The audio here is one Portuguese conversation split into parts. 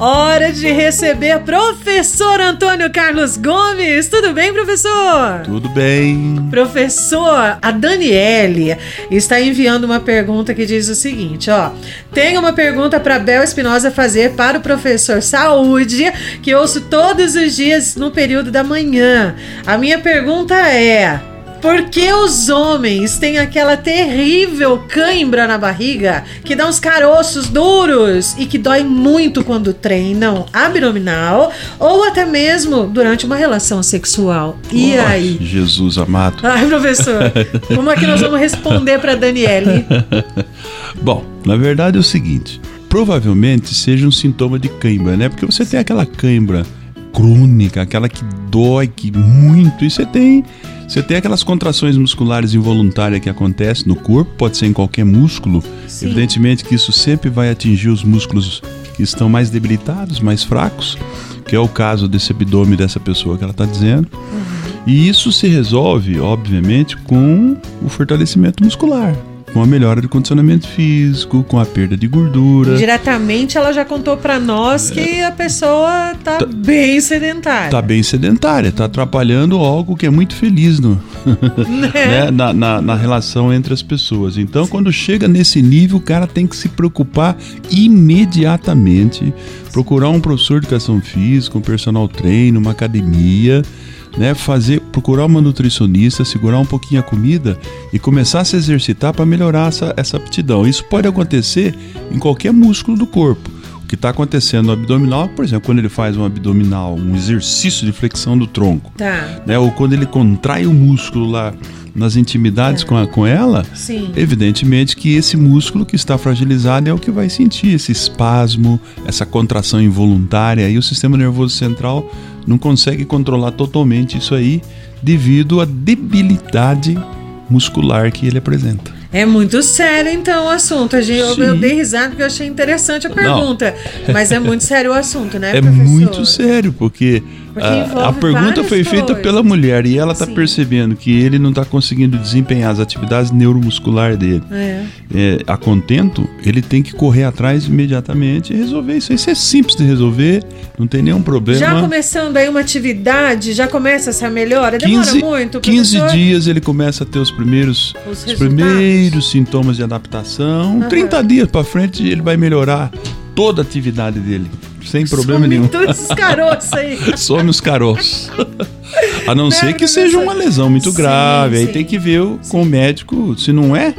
Hora de receber professor Antônio Carlos Gomes. Tudo bem, professor? Tudo bem. Professor, a Daniele está enviando uma pergunta que diz o seguinte, ó: "Tenho uma pergunta para Bel Espinosa fazer para o professor Saúde, que ouço todos os dias no período da manhã. A minha pergunta é: por que os homens têm aquela terrível cãibra na barriga que dá uns caroços duros e que dói muito quando treinam abdominal ou até mesmo durante uma relação sexual? E Oh, aí? Jesus amado. Ai, professor, como é que nós vamos responder para Daniele? Bom, na verdade é o seguinte: provavelmente seja um sintoma de cãibra, né? Porque você tem aquela cãibra crônica, aquela que dói que muito, e você tem. Você tem aquelas contrações musculares involuntárias que acontecem no corpo, pode ser em qualquer músculo. Sim. Evidentemente que isso sempre vai atingir os músculos que estão mais debilitados, mais fracos, que é o caso desse abdômen dessa pessoa que ela está dizendo. E isso se resolve, obviamente, com o fortalecimento muscular, com a melhora do condicionamento físico, com a perda de gordura. Diretamente ela já contou para nós que a pessoa tá, bem sedentária. Tá bem sedentária, tá atrapalhando algo que é muito feliz no, né, na, na- na relação entre as pessoas. Então, quando chega nesse nível, o cara tem que se preocupar imediatamente, procurar um professor de educação física, um personal trainer, uma academia, né, fazer, procurar uma nutricionista, segurar um pouquinho a comida e começar a se exercitar para melhorar essa, essa aptidão. Isso pode acontecer em qualquer músculo do corpo. O que está acontecendo no abdominal, por exemplo, quando ele faz um abdominal, um exercício de flexão do tronco, Tá. né, ou quando ele contrai o músculo lá nas intimidades com, a- com ela, Sim. evidentemente que esse músculo que está fragilizado é o que vai sentir esse espasmo, essa contração involuntária, e o sistema nervoso central não consegue controlar totalmente isso aí devido à debilidade muscular que ele apresenta. É muito sério, então, o assunto. A gente, eu, Sim. eu dei risada porque eu achei interessante a pergunta. Mas é muito sério o assunto, né, É professor? muito sério, Porque a, envolve a pergunta foi feita pela mulher e ela está percebendo que ele não está conseguindo desempenhar as atividades neuromusculares dele. É. é, a contento, ele tem que correr atrás imediatamente e resolver isso. Isso é simples de resolver, não tem nenhum problema. Já começando aí uma atividade, já começa essa melhora? Demora 15, muito, 15 professor? dias ele começa a ter os primeiros, Os os primeiros sintomas de adaptação. Aham. 30 dias para frente ele vai melhorar toda a atividade dele, sem problema Some nenhum. todos esses caroços aí. Some os caroços. A não Né, ser que professor? seja uma lesão muito Sim, grave. Aí sim. tem que ver o- com o médico se não é.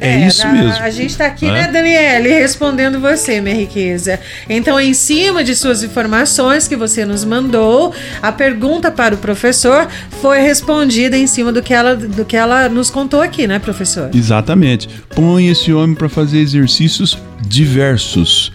É, isso a- mesmo. A gente tá aqui, É. né, Daniele, respondendo você, minha riqueza. Então, em cima de suas informações que você nos mandou, a pergunta para o professor foi respondida em cima do que ela, do que ela nos contou aqui, né, professor? Exatamente. Põe esse homem para fazer exercícios diversos.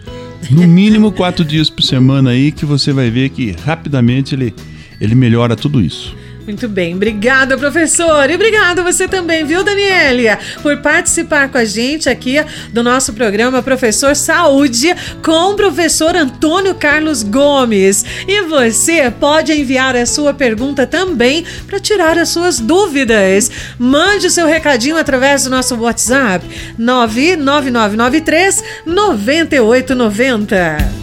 No mínimo quatro dias por semana aí que você vai ver que rapidamente ele, ele melhora tudo isso. Muito bem, obrigada, professor. E obrigada você também, viu, Danielia, por participar com a gente aqui do nosso programa Professor Saúde com o professor Antônio Carlos Gomes. E você pode enviar a sua pergunta também para tirar as suas dúvidas. Mande o seu recadinho através do nosso WhatsApp 99993 9890.